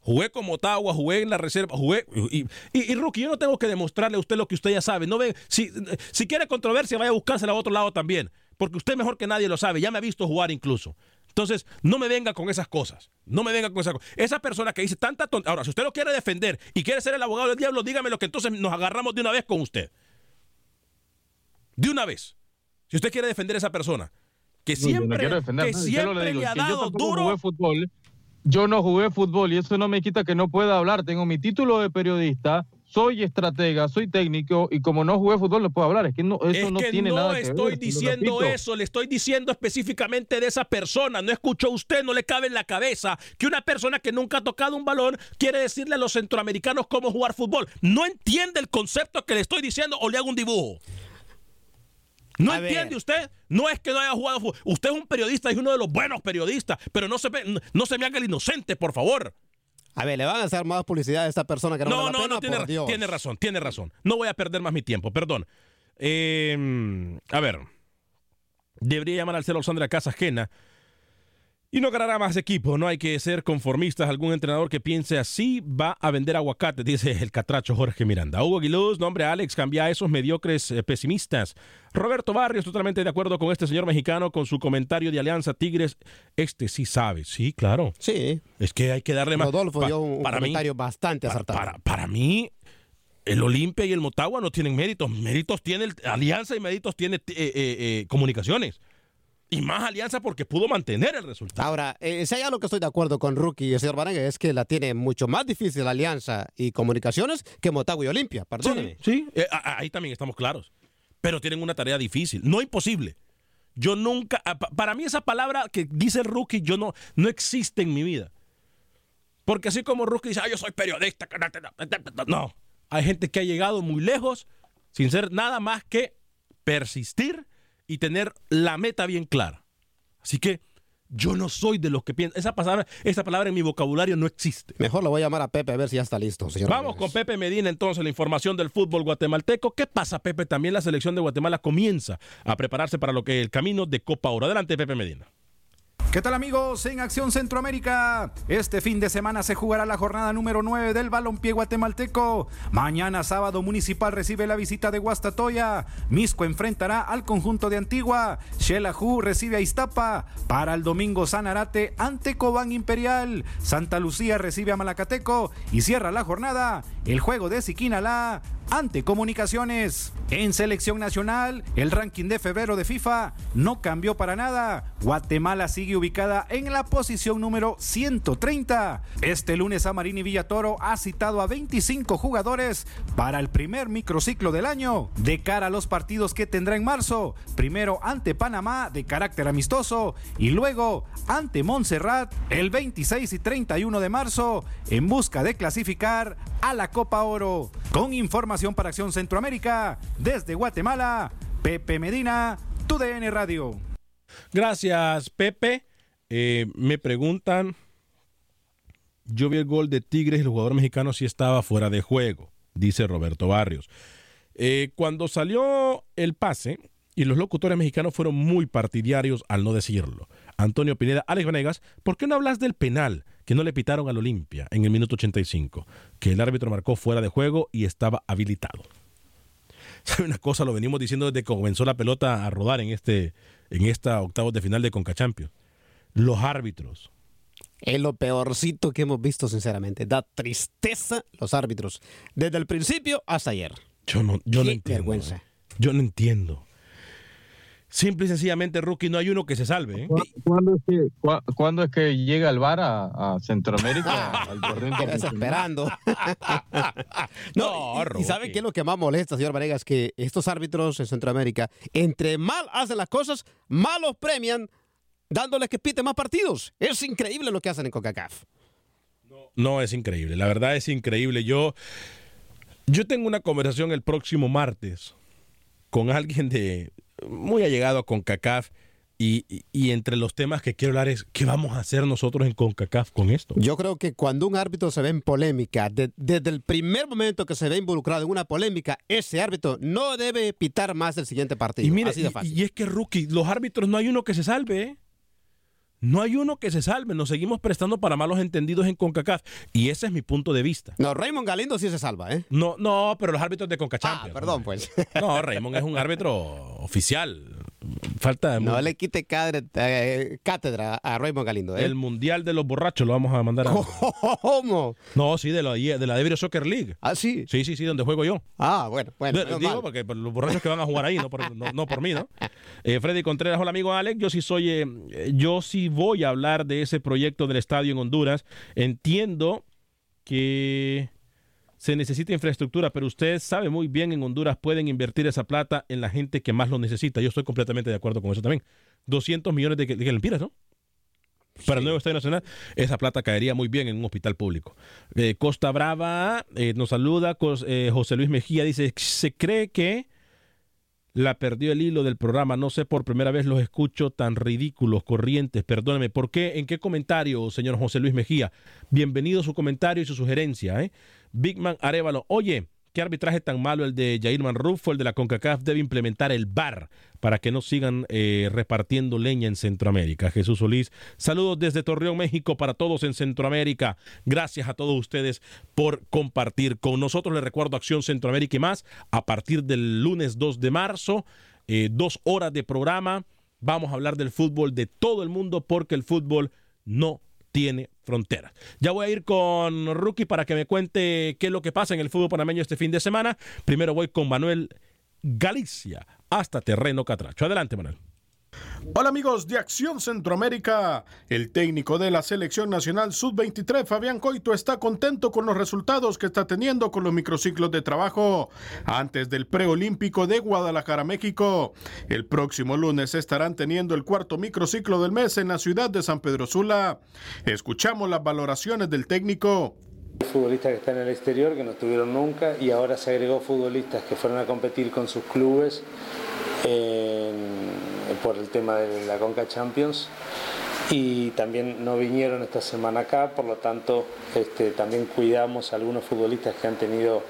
Jugué con Motagua, jugué en la reserva, jugué. Y, y, y, Rookie, yo no tengo que demostrarle a usted lo que usted ya sabe. No ve, si, si quiere controversia, vaya a buscársela a otro lado también. Porque usted mejor que nadie lo sabe. Ya me ha visto jugar incluso. Entonces, no me venga con esas cosas. No me venga con esas cosas. Esa persona que dice tanta tontería. Ahora, si usted lo quiere defender y quiere ser el abogado del diablo, dígame lo que entonces nos agarramos de una vez con usted. De una vez. Si usted quiere defender a esa persona, que No, no siempre, quiero defender que siempre le ha que yo dado duro. jugué fútbol. Yo no jugué fútbol y eso no me quita que no pueda hablar. Tengo mi título de periodista, soy estratega, soy técnico y como no jugué fútbol no puedo hablar. Es que no, eso es no que tiene no nada que estoy ver. se lo diciendo eso, le estoy diciendo específicamente de esa persona. No escuchó usted, no le cabe en la cabeza que una persona que nunca ha tocado un balón quiere decirle a los centroamericanos cómo jugar fútbol. No entiende el concepto que le estoy diciendo o le hago un dibujo. ¿No A entiende ver. usted? No es que no haya jugado fútbol. Usted es un periodista es uno de los buenos periodistas, pero no se, no se me haga el inocente, por favor. A ver, le van a hacer más publicidad a esta persona que no, No, vale la no, pena, no, tiene, por Dios. tiene razón, tiene razón. No voy a perder más mi tiempo, perdón. Eh, a ver, debería llamar al celo Sandra Casa ajena y no ganará más equipo. No hay que ser conformistas. Algún entrenador que piense así va a vender aguacate, dice el catracho Jorge Miranda. Hugo Aguiluz, nombre Alex, cambia a esos mediocres eh, pesimistas. Roberto Barrios, totalmente de acuerdo con este señor mexicano con su comentario de Alianza Tigres. Este sí sabe, sí, claro. Sí. Es que hay que darle más. Rodolfo pa- dio un, mí- comentario bastante acertado. para, para mí, el Olimpia y el Motagua no tienen méritos. Méritos tiene el- Alianza y méritos tiene eh, eh, Comunicaciones. Y más Alianza porque pudo mantener el resultado. Ahora, eh, si hay algo que estoy de acuerdo con Rookie y el señor Barangue es que la tiene mucho más difícil Alianza y Comunicaciones que Motagua y Olimpia, perdóneme. Sí, eh, a- a- ahí también estamos claros. pero tienen una tarea difícil, no imposible. Yo nunca, ah, para mí esa palabra que dice rookie, yo no, no existe en mi vida. Porque así como rookie dice, ah, yo soy periodista, no, hay gente que ha llegado muy lejos sin ser nada más que persistir y tener la meta bien clara. Así que yo no soy de los que piensan. Esa palabra, esa palabra en mi vocabulario no existe. Mejor lo voy a llamar a Pepe a ver si ya está listo, señor. Vamos con Pepe Medina entonces, la información del fútbol guatemalteco. ¿Qué pasa, Pepe? También la selección de Guatemala comienza a prepararse para lo que es el camino de Copa Oro. Adelante, Pepe Medina. ¿Qué tal amigos? En Acción Centroamérica, este fin de semana se jugará la jornada número 9 del balompié guatemalteco. Mañana sábado Municipal recibe la visita de Guastatoya. Misco enfrentará al conjunto de Antigua. Xelajú recibe a Iztapa. Para el domingo Sanarate ante Cobán Imperial. Santa Lucía recibe a Malacateco y cierra la jornada el juego de Siquinalá ante Comunicaciones. En selección nacional, el ranking de febrero de FIFA no cambió para nada. Guatemala sigue ubicada en la posición número 130. Este lunes Amarini Villatoro ha citado a 25 jugadores para el primer microciclo del año de cara a los partidos que tendrá en marzo. Primero ante Panamá de carácter amistoso y luego ante Montserrat el 26 y 31 de marzo en busca de clasificar a la Copa Oro. Con información para Acción Centroamérica, desde Guatemala, Pepe Medina, TUDN Radio. Gracias, Pepe. Eh, me preguntan, yo vi el gol de Tigres el jugador mexicano sí estaba fuera de juego, dice Roberto Barrios. Eh, cuando salió el pase, y los locutores mexicanos fueron muy partidarios al no decirlo. Antonio Pineda, Alex Vanegas, ¿por qué no hablas del penal? Que no le pitaron al Olimpia en el minuto 85, que el árbitro marcó fuera de juego y estaba habilitado. (laughs) ¿Sabe una cosa? Lo venimos diciendo desde que comenzó la pelota a rodar en, este, en esta octavos de final de Conca Champions. Los árbitros. Es lo peorcito que hemos visto, sinceramente. Da tristeza los árbitros. Desde el principio hasta ayer. Yo no, yo no entiendo. Vergüenza. Eh. Yo no entiendo. Simple y sencillamente, rookie, no hay uno que se salve. ¿eh? ¿Cuándo, es que, llega el VAR a, Centroamérica? (laughs) al esperando. (laughs) no, y, saben qué es lo que más molesta, señor Varegas? Que estos árbitros en Centroamérica, entre mal hacen las cosas, mal los premian, dándoles que piten más partidos. Es increíble lo que hacen en CONCACAF. No, es increíble. La verdad es increíble. Yo, yo tengo una conversación el próximo martes con alguien de muy allegado a CONCACAF. Y, y, entre los temas que quiero hablar es qué vamos a hacer nosotros en CONCACAF con esto. Yo creo que cuando un árbitro se ve en polémica, desde el primer momento que se ve involucrado en una polémica, ese árbitro no debe pitar más el siguiente partido. Y, y, es que, rookie, los árbitros no hay uno que se salve. ¿eh? No hay uno que se salve, nos seguimos prestando para malos entendidos en CONCACAF. Y ese es mi punto de vista. No, Raymond Galindo sí se salva, ¿eh? No, no, pero los árbitros de CONCACAF. Ah, perdón, pues. No, Raymond es un árbitro oficial. Falta. No le quite eh, cátedra a Raymond Galindo. ¿eh? El Mundial de los Borrachos lo vamos a mandar a. ¿Cómo? No, sí, de la, de la Soccer League. Ah, sí. Sí, sí, sí, donde juego yo. Ah, bueno, bueno. digo, porque los borrachos que van a jugar ahí, no por, no, por mí, ¿no? Eh, Freddy Contreras, hola amigo Alex. Yo sí soy. Eh, yo sí voy a hablar de ese proyecto del estadio en Honduras. Entiendo que se necesita infraestructura, pero usted sabe muy bien en Honduras pueden invertir esa plata en la gente que más lo necesita. Yo estoy completamente de acuerdo con eso también. 200 millones de, de, lempiras, ¿no? Para el nuevo Estadio Nacional, esa plata caería muy bien en un hospital público. Eh, Costa Brava eh, nos saluda, eh, José Luis Mejía dice, se cree que la perdió el hilo del programa. No sé, por primera vez los escucho tan ridículos, corrientes. Perdóneme, ¿por qué? ¿En qué comentario, señor José Luis Mejía? Bienvenido su comentario y su sugerencia. ¿eh? Bigman Arevalo, oye, qué arbitraje tan malo el de Jairman Rufo, el de la CONCACAF debe implementar el VAR para que no sigan eh, repartiendo leña en Centroamérica. Jesús Solís, saludos desde Torreón, México para todos en Centroamérica. Gracias a todos ustedes por compartir con nosotros. Les recuerdo Acción Centroamérica y más a partir del lunes 2 de marzo, eh, dos horas de programa. Vamos a hablar del fútbol de todo el mundo porque el fútbol no tiene fronteras. Ya voy a ir con Rookie para que me cuente qué es lo que pasa en el fútbol panameño este fin de semana. Primero voy con Manuel Galicia hasta Terreno Catracho. Adelante, Manuel. Hola amigos de Acción Centroamérica. El técnico de la selección nacional Sub-23, Fabián Coito, está contento con los resultados que está teniendo con los microciclos de trabajo antes del preolímpico de Guadalajara, México. El próximo lunes estarán teniendo el cuarto microciclo del mes en la ciudad de San Pedro Sula. Escuchamos las valoraciones del técnico. Futbolistas que están en el exterior, que no estuvieron nunca, y ahora se agregó futbolistas que fueron a competir con sus clubes por el tema de la Conca Champions y también no vinieron esta semana acá, por lo tanto este, también cuidamos a algunos futbolistas que han tenido,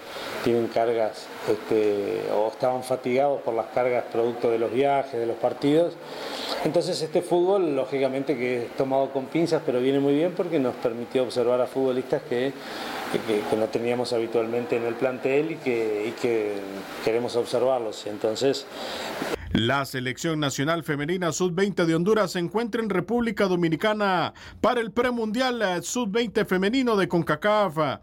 tienen cargas este, o estaban fatigados por las cargas producto de los viajes, de los partidos. Entonces este fútbol, lógicamente que es tomado con pinzas, pero viene muy bien porque nos permitió observar a futbolistas que, que, no teníamos habitualmente en el plantel y que, y que queremos observarlos. Entonces la selección nacional femenina sub-20 de Honduras se encuentra en República Dominicana para el premundial sub-20 femenino de CONCACAF.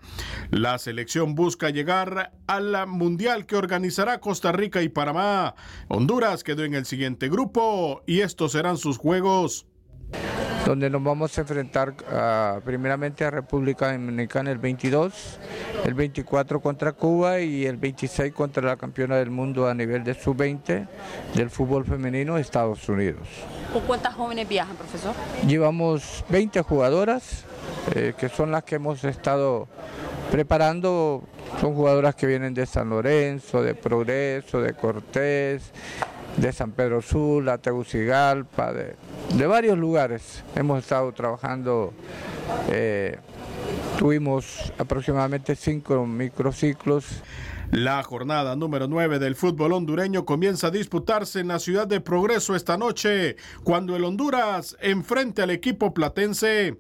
La selección busca llegar al mundial que organizará Costa Rica y Panamá. Honduras quedó en el siguiente grupo y estos serán sus juegos donde nos vamos a enfrentar ah, primeramente a República Dominicana el 22, el 24 contra Cuba y el 26 contra la campeona del mundo a nivel de sub-20 del fútbol femenino Estados Unidos. ¿Con cuántas jóvenes viajan, profesor? Llevamos 20 jugadoras, eh, que son las que hemos estado preparando. Son jugadoras que vienen de San Lorenzo, de Progreso, de Cortés, de San Pedro Sula, Tegucigalpa, de, de varios lugares. Hemos estado trabajando, eh, tuvimos aproximadamente cinco microciclos. La jornada número 9 del fútbol hondureño comienza a disputarse en la ciudad de Progreso esta noche, cuando el Honduras enfrente al equipo platense.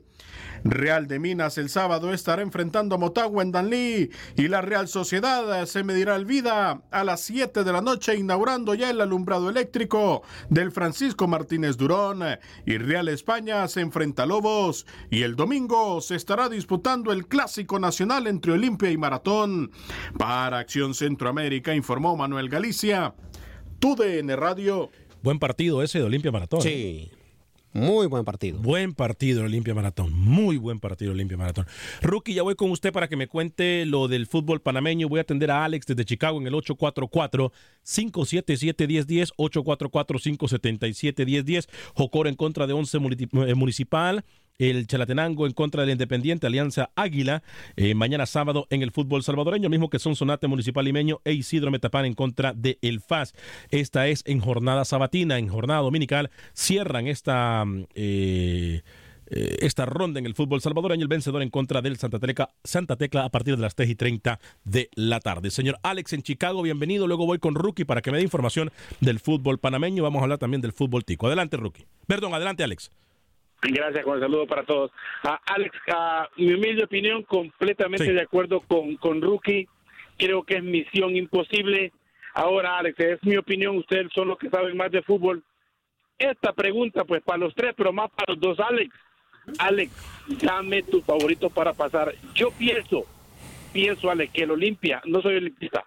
Real de Minas el sábado estará enfrentando a Motagua en Danlí y la Real Sociedad se medirá el vida a las 7 de la noche inaugurando ya el alumbrado eléctrico del Francisco Martínez Durón y Real España se enfrenta a Lobos y el domingo se estará disputando el clásico nacional entre Olimpia y Maratón. Para Acción Centroamérica informó Manuel Galicia, TUDN Radio. Buen partido ese de Olimpia Maratón. Sí. Muy buen partido. Buen partido Olimpia Maratón. Muy buen partido Olimpia Maratón. Rookie, ya voy con usted para que me cuente lo del fútbol panameño. Voy a atender a Alex desde Chicago en el 844-577-1010. 844-577-1010. Jocor en contra de 11 eh, Municipal el Chalatenango en contra del Independiente Alianza Águila, eh, mañana sábado en el fútbol salvadoreño, mismo que son Sonate Municipal Limeño e Isidro Metapán en contra de El FAS. Esta es en jornada sabatina, en jornada dominical, cierran esta... Eh, eh, esta ronda en el fútbol salvadoreño, el vencedor en contra del Santa Tecla, Santa Tecla a partir de las 3 y 30 de la tarde. Señor Alex en Chicago, bienvenido. Luego voy con Rookie para que me dé información del fútbol panameño. Vamos a hablar también del fútbol tico. Adelante, Rookie. Perdón, adelante, Alex. Gracias, con el saludo para todos. Alex, a mi humilde opinión, completamente de acuerdo con, con Rookie. Creo que es misión imposible. Ahora, Alex, es mi opinión, ustedes son los que saben más de fútbol. Esta pregunta, pues, para los tres, pero más para los dos, Alex. Alex, dame tu favorito para pasar. Yo pienso, pienso, Alex, que el Olimpia, no soy olimpista,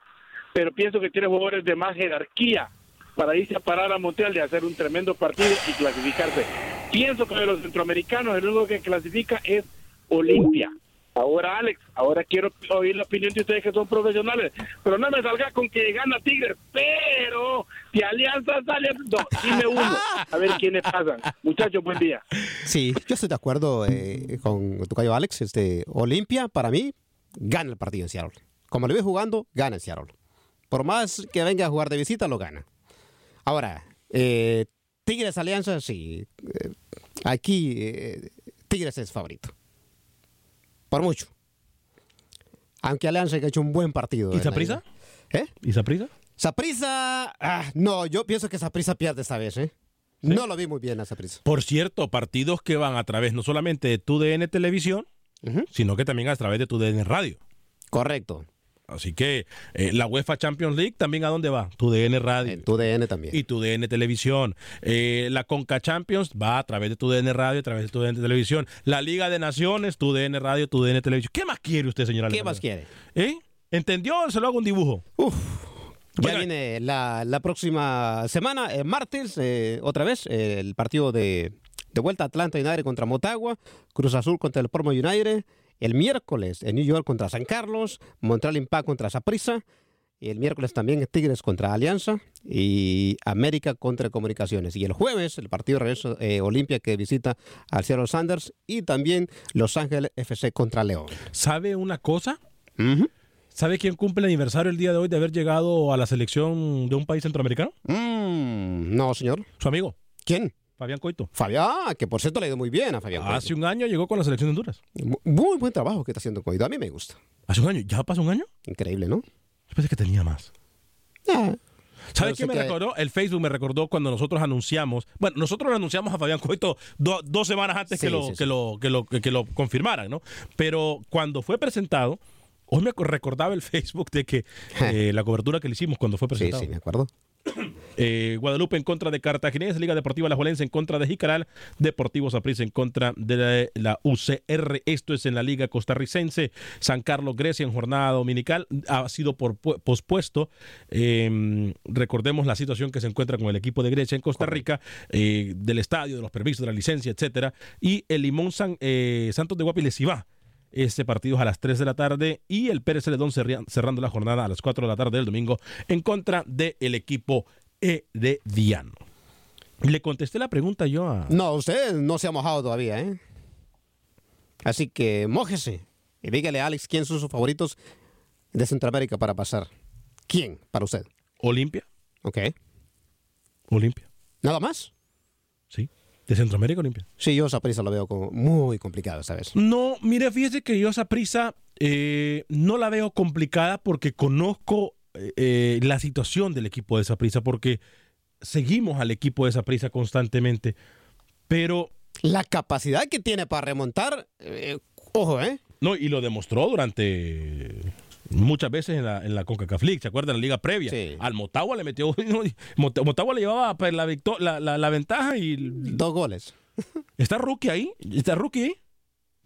pero pienso que tiene jugadores de más jerarquía para irse a parar a Montreal y hacer un tremendo partido y clasificarse. Pienso que de los centroamericanos el único que clasifica es Olimpia. Ahora, Alex, ahora quiero oír la opinión de ustedes que son profesionales, pero no me salga con que gana Tigres, pero si Alianza sale, no, dime uno, a ver quiénes pasan. Muchachos, buen día. Sí, yo estoy de acuerdo eh, con tu cayo Alex. Este, Olimpia, para mí, gana el partido en Seattle. Como lo ve jugando, gana en Seattle. Por más que venga a jugar de visita, lo gana. Ahora, eh, Tigres Alianza, sí. Eh, aquí eh, Tigres es favorito. Por mucho. Aunque Alianza ha hecho un buen partido. ¿Y Saprisa? ¿Eh? ¿Y Saprisa? Saprisa. Ah, no, yo pienso que Saprisa pierde esta vez, ¿eh? No lo vi muy bien a Saprisa. Por cierto, partidos que van a través no solamente de tu DN Televisión, sino que también a través de tu DN Radio. Correcto. Así que eh, la UEFA Champions League también a dónde va? Tu DN Radio. tu DN también. Y tu DN Televisión. Eh, la Conca Champions va a través de tu DN Radio, a través de tu DN Televisión. La Liga de Naciones, tu DN Radio, tu DN Televisión. ¿Qué más quiere usted, señora? ¿Qué más quiere? ¿Eh? ¿Entendió? Se lo hago un dibujo. Uf. Ya viene la, la próxima semana, el martes, eh, otra vez, el partido de, de vuelta Atlanta United contra Motagua, Cruz Azul contra el Pormo United, el miércoles en New York contra San Carlos, Montreal Impact contra Saprissa, y el miércoles también Tigres contra Alianza y América contra Comunicaciones. Y el jueves el partido de regreso eh, Olimpia que visita al Seattle Sanders y también Los Ángeles FC contra León. ¿Sabe una cosa? ¿Sabe quién cumple el aniversario el día de hoy de haber llegado a la selección de un país centroamericano? Mm, no, señor. Su amigo. ¿Quién? Fabián Coito. Fabián, que por cierto le ha ido muy bien a Fabián Coito. Hace un año llegó con la selección de Honduras. Muy buen trabajo que está haciendo Coito. A mí me gusta. ¿Hace un año? ¿Ya pasó un año? Increíble, ¿no? Yo pensé que tenía más. Ah. ¿Sabe Yo qué me que- recordó? El Facebook me recordó cuando nosotros anunciamos. Bueno, nosotros lo anunciamos a Fabián Coito do- dos semanas antes que, Sí, lo, sí, que, sí. lo, que, lo, que, lo confirmaran, ¿no? Pero cuando fue presentado, hoy me recordaba el (laughs) Facebook de que eh, la cobertura que le hicimos cuando fue Sí, presentado. sí, me acuerdo. (clears throat) Eh, Guadalupe en contra de Cartaginés, Liga Deportiva La Juelense en contra de Jicaral, Deportivo Saprissa en contra de la, la UCR. Esto es en la Liga Costarricense. San Carlos Grecia en jornada dominical ha sido por, pospuesto. Eh, recordemos la situación que se encuentra con el equipo de Grecia en Costa Rica, eh, del estadio, de los permisos, de la licencia, etcétera. Y el Limón San, eh, Santos de Guapi les iba. Este partido es a las 3 de la tarde y el Pérez Celedón cerrando la jornada a las 4 de la tarde del domingo en contra del equipo Herediano. Le contesté la pregunta yo a... No, usted no se ha mojado todavía, ¿eh? Así que mójese y dígale a Alex quién son sus favoritos de Centroamérica para pasar. ¿Quién para usted? Olimpia. Ok. Olimpia. ¿Nada más? Sí. De Centroamérica Olimpia. Sí, yo esa prisa lo veo como muy complicado esta vez. No, mire, fíjese que yo esa prisa eh, no la veo complicada porque conozco eh, la situación del equipo de esa prisa, porque seguimos al equipo de esa prisa constantemente. Pero. La capacidad que tiene para remontar, eh, ojo, ¿eh? No, y lo demostró durante muchas veces en la, en la CONCACAF League, ¿se acuerdan? En la liga previa. Al Motagua le metió. (laughs) Mot- Motagua le llevaba pues, la, la- la ventaja y. Dos goles. ¿Está Rookie ahí? ¿Está Rookie ahí?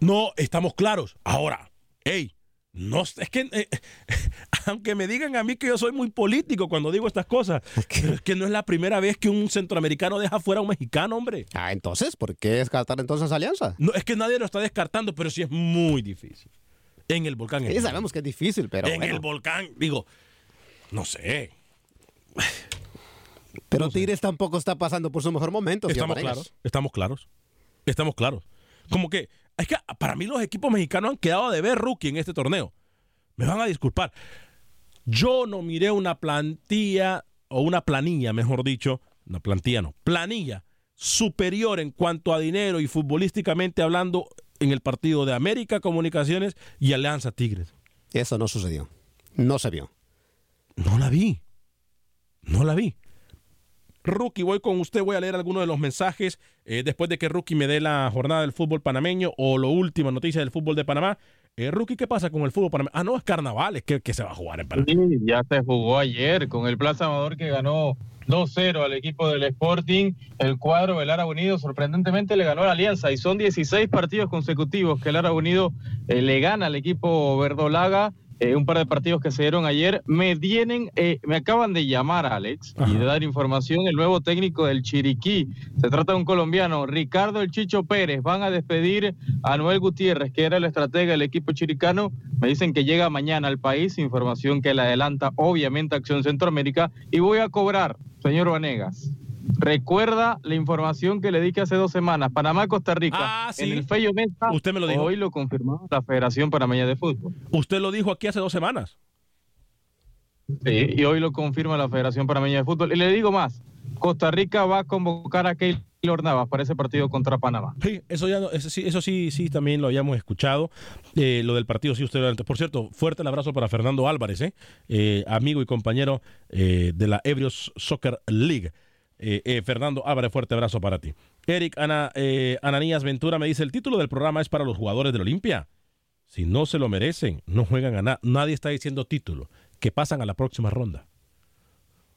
No, estamos claros. Ahora, hey, no, es que, eh, (laughs) aunque me digan a mí que yo soy muy político cuando digo estas cosas, (laughs) pero es que no es la primera vez que un centroamericano deja fuera a un mexicano, hombre. Ah, entonces, ¿por qué descartar entonces Alianza? No, es que nadie lo está descartando, pero sí es muy difícil. En el volcán. Sí, sabemos que es difícil, pero en bueno. el volcán, digo, no sé. Pero Tigres tampoco está pasando por su mejor momento. Estamos claros, estamos claros. Estamos claros. Como que, es que para mí los equipos mexicanos han quedado de ver rookie en este torneo. Me van a disculpar. Yo no miré una plantilla, o una planilla, mejor dicho, una plantilla no, planilla superior en cuanto a dinero y futbolísticamente hablando en el partido de América Comunicaciones y Alianza Tigres. Eso no sucedió. No se vio. No la vi. No la vi. Rookie, voy con usted, voy a leer algunos de los mensajes eh, después de que Rookie me dé la jornada del fútbol panameño o lo última noticia del fútbol de Panamá. Eh, Rookie, ¿qué pasa con el fútbol panameño? Ah, no, es carnaval, es que, que se va a jugar en Panamá. Sí, ya se jugó ayer con el Plaza Amador que ganó 2-0 al equipo del Sporting. El cuadro del Árabe Unido sorprendentemente le ganó a la Alianza y son 16 partidos consecutivos que el Árabe Unido eh, le gana al equipo verdolaga. Eh, un par de partidos que se dieron ayer. Me vienen, eh, me acaban de llamar, Alex, y de dar información el nuevo técnico del Chiriquí. Se trata de un colombiano, Ricardo El Chicho Pérez. Van a despedir a Noel Gutiérrez, que era el estratega del equipo chiricano. Me dicen que llega mañana al país, información que le adelanta obviamente Acción Centroamérica. Y voy a cobrar, señor Vanegas. Recuerda la información que le di que hace dos semanas. Panamá-Costa Rica. Ah, sí. En el Fello Mesa. Usted me lo dijo. Hoy lo confirmó la Federación Panameña de Fútbol. Usted lo dijo aquí hace dos semanas. Sí, y hoy lo confirma la Federación Panameña de Fútbol. Y le digo más, Costa Rica va a convocar a Keylor Keylor Navas para ese partido contra Panamá. Sí, eso ya no- eso sí, eso sí, sí, también lo habíamos escuchado. Eh, lo del partido, sí, usted lo antes. Por cierto, fuerte el abrazo para Fernando Álvarez, ¿eh? Eh, amigo y compañero eh, de la Ebrios Soccer League. Eh, eh, Fernando Álvarez, fuerte abrazo para ti. Eric Ana, eh, Ananías Ventura me dice: el título del programa es para los jugadores del Olimpia. Si no se lo merecen, no juegan a nada. Nadie está diciendo título, que pasan a la próxima ronda.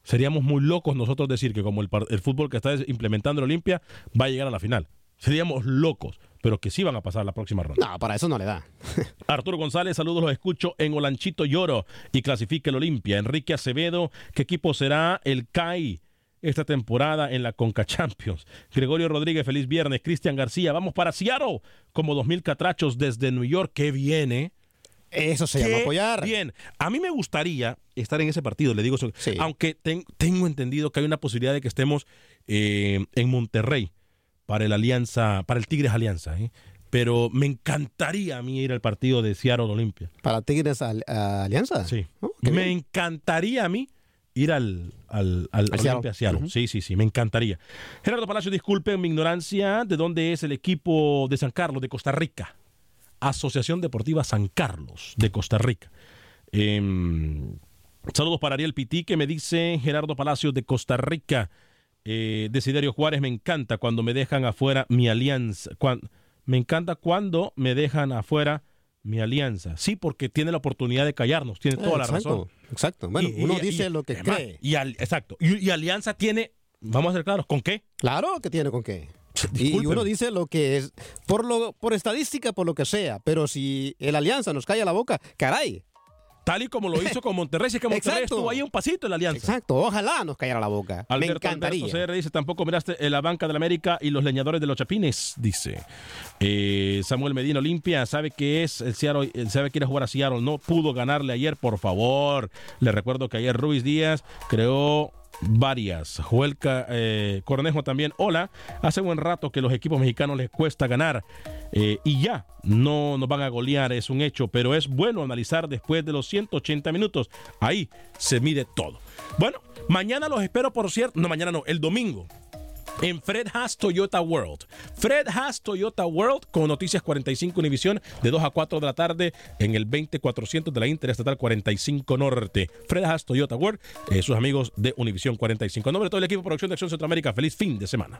Seríamos muy locos nosotros decir que como el, el fútbol que está implementando el Olimpia va a llegar a la final. Seríamos locos, pero que sí van a pasar a la próxima ronda. No, para eso no le da. (laughs) Arturo González, saludos, los escucho en Olanchito Lloro y clasifica el Olimpia. Enrique Acevedo, ¿qué equipo será el CAI esta temporada en la Conca Champions? Gregorio Rodríguez, feliz viernes. Cristian García, vamos para Seattle como 2000 catrachos desde New York. ¿Qué viene? Eso se llama apoyar. Bien, a mí me gustaría estar en ese partido, le digo eso. Aunque ten- tengo entendido que hay una posibilidad de que estemos eh, en Monterrey para el Alianza, para el Tigres Alianza, ¿eh? pero me encantaría a mí ir al partido de Seattle Olimpia. ¿Para Tigres Al- Alianza? Sí. qué me bien. encantaría a mí ir al, al, al, Al Seattle. Olimpia Seattle. Ujú. Sí, sí, sí, me encantaría. Gerardo Palacio, disculpen mi ignorancia de dónde es el equipo de San Carlos, de Costa Rica. Asociación Deportiva San Carlos, de Costa Rica. Em, saludos para Ariel Pití, que me dice Gerardo Palacios de Costa Rica. Eh, Desiderio Juárez, me encanta cuando me dejan afuera mi alianza. Me encanta cuando me dejan afuera mi alianza. Sí, porque tiene la oportunidad de callarnos, tiene toda la exacto, razón. Exacto. Bueno, Y- uno y- dice y- lo que además, cree. Y al- exacto. Y, Alianza tiene, vamos a ser claros, ¿con qué? Claro que tiene con qué. Y uno dice lo que es, por, lo, por estadística, por lo que sea, pero si el Alianza nos calla la boca, caray. Tal y como lo hizo con Monterrey, si es que Monterrey Exacto. estuvo ahí un pasito en la Alianza. Exacto, ojalá nos callara la boca. Me Alberto encantaría. Alberto CR dice, tampoco miraste eh, la banca de la América y los leñadores de los chapines, dice. Eh, Samuel Medina Olimpia, sabe que es el Seattle, sabe que quiere jugar a Seattle, no pudo ganarle ayer, por favor. Le recuerdo que ayer Ruiz Díaz creó varias. Joel Ca- eh, Cornejo también, hola. Hace buen rato que los equipos mexicanos les cuesta ganar eh, y ya no nos van a golear, es un hecho, pero es bueno analizar después de los 180 minutos. Ahí se mide todo. Bueno, mañana los espero, por cierto, no, mañana no, el domingo. En Fred Haas Toyota World. Fred Haas Toyota World con Noticias 45 Univisión de 2 a 4 de la tarde en el 20400 de la Interestatal 45 Norte. Fred Haas Toyota World, eh, sus amigos de Univisión 45. En nombre de todo el equipo de producción de Acción Centroamérica, feliz fin de semana.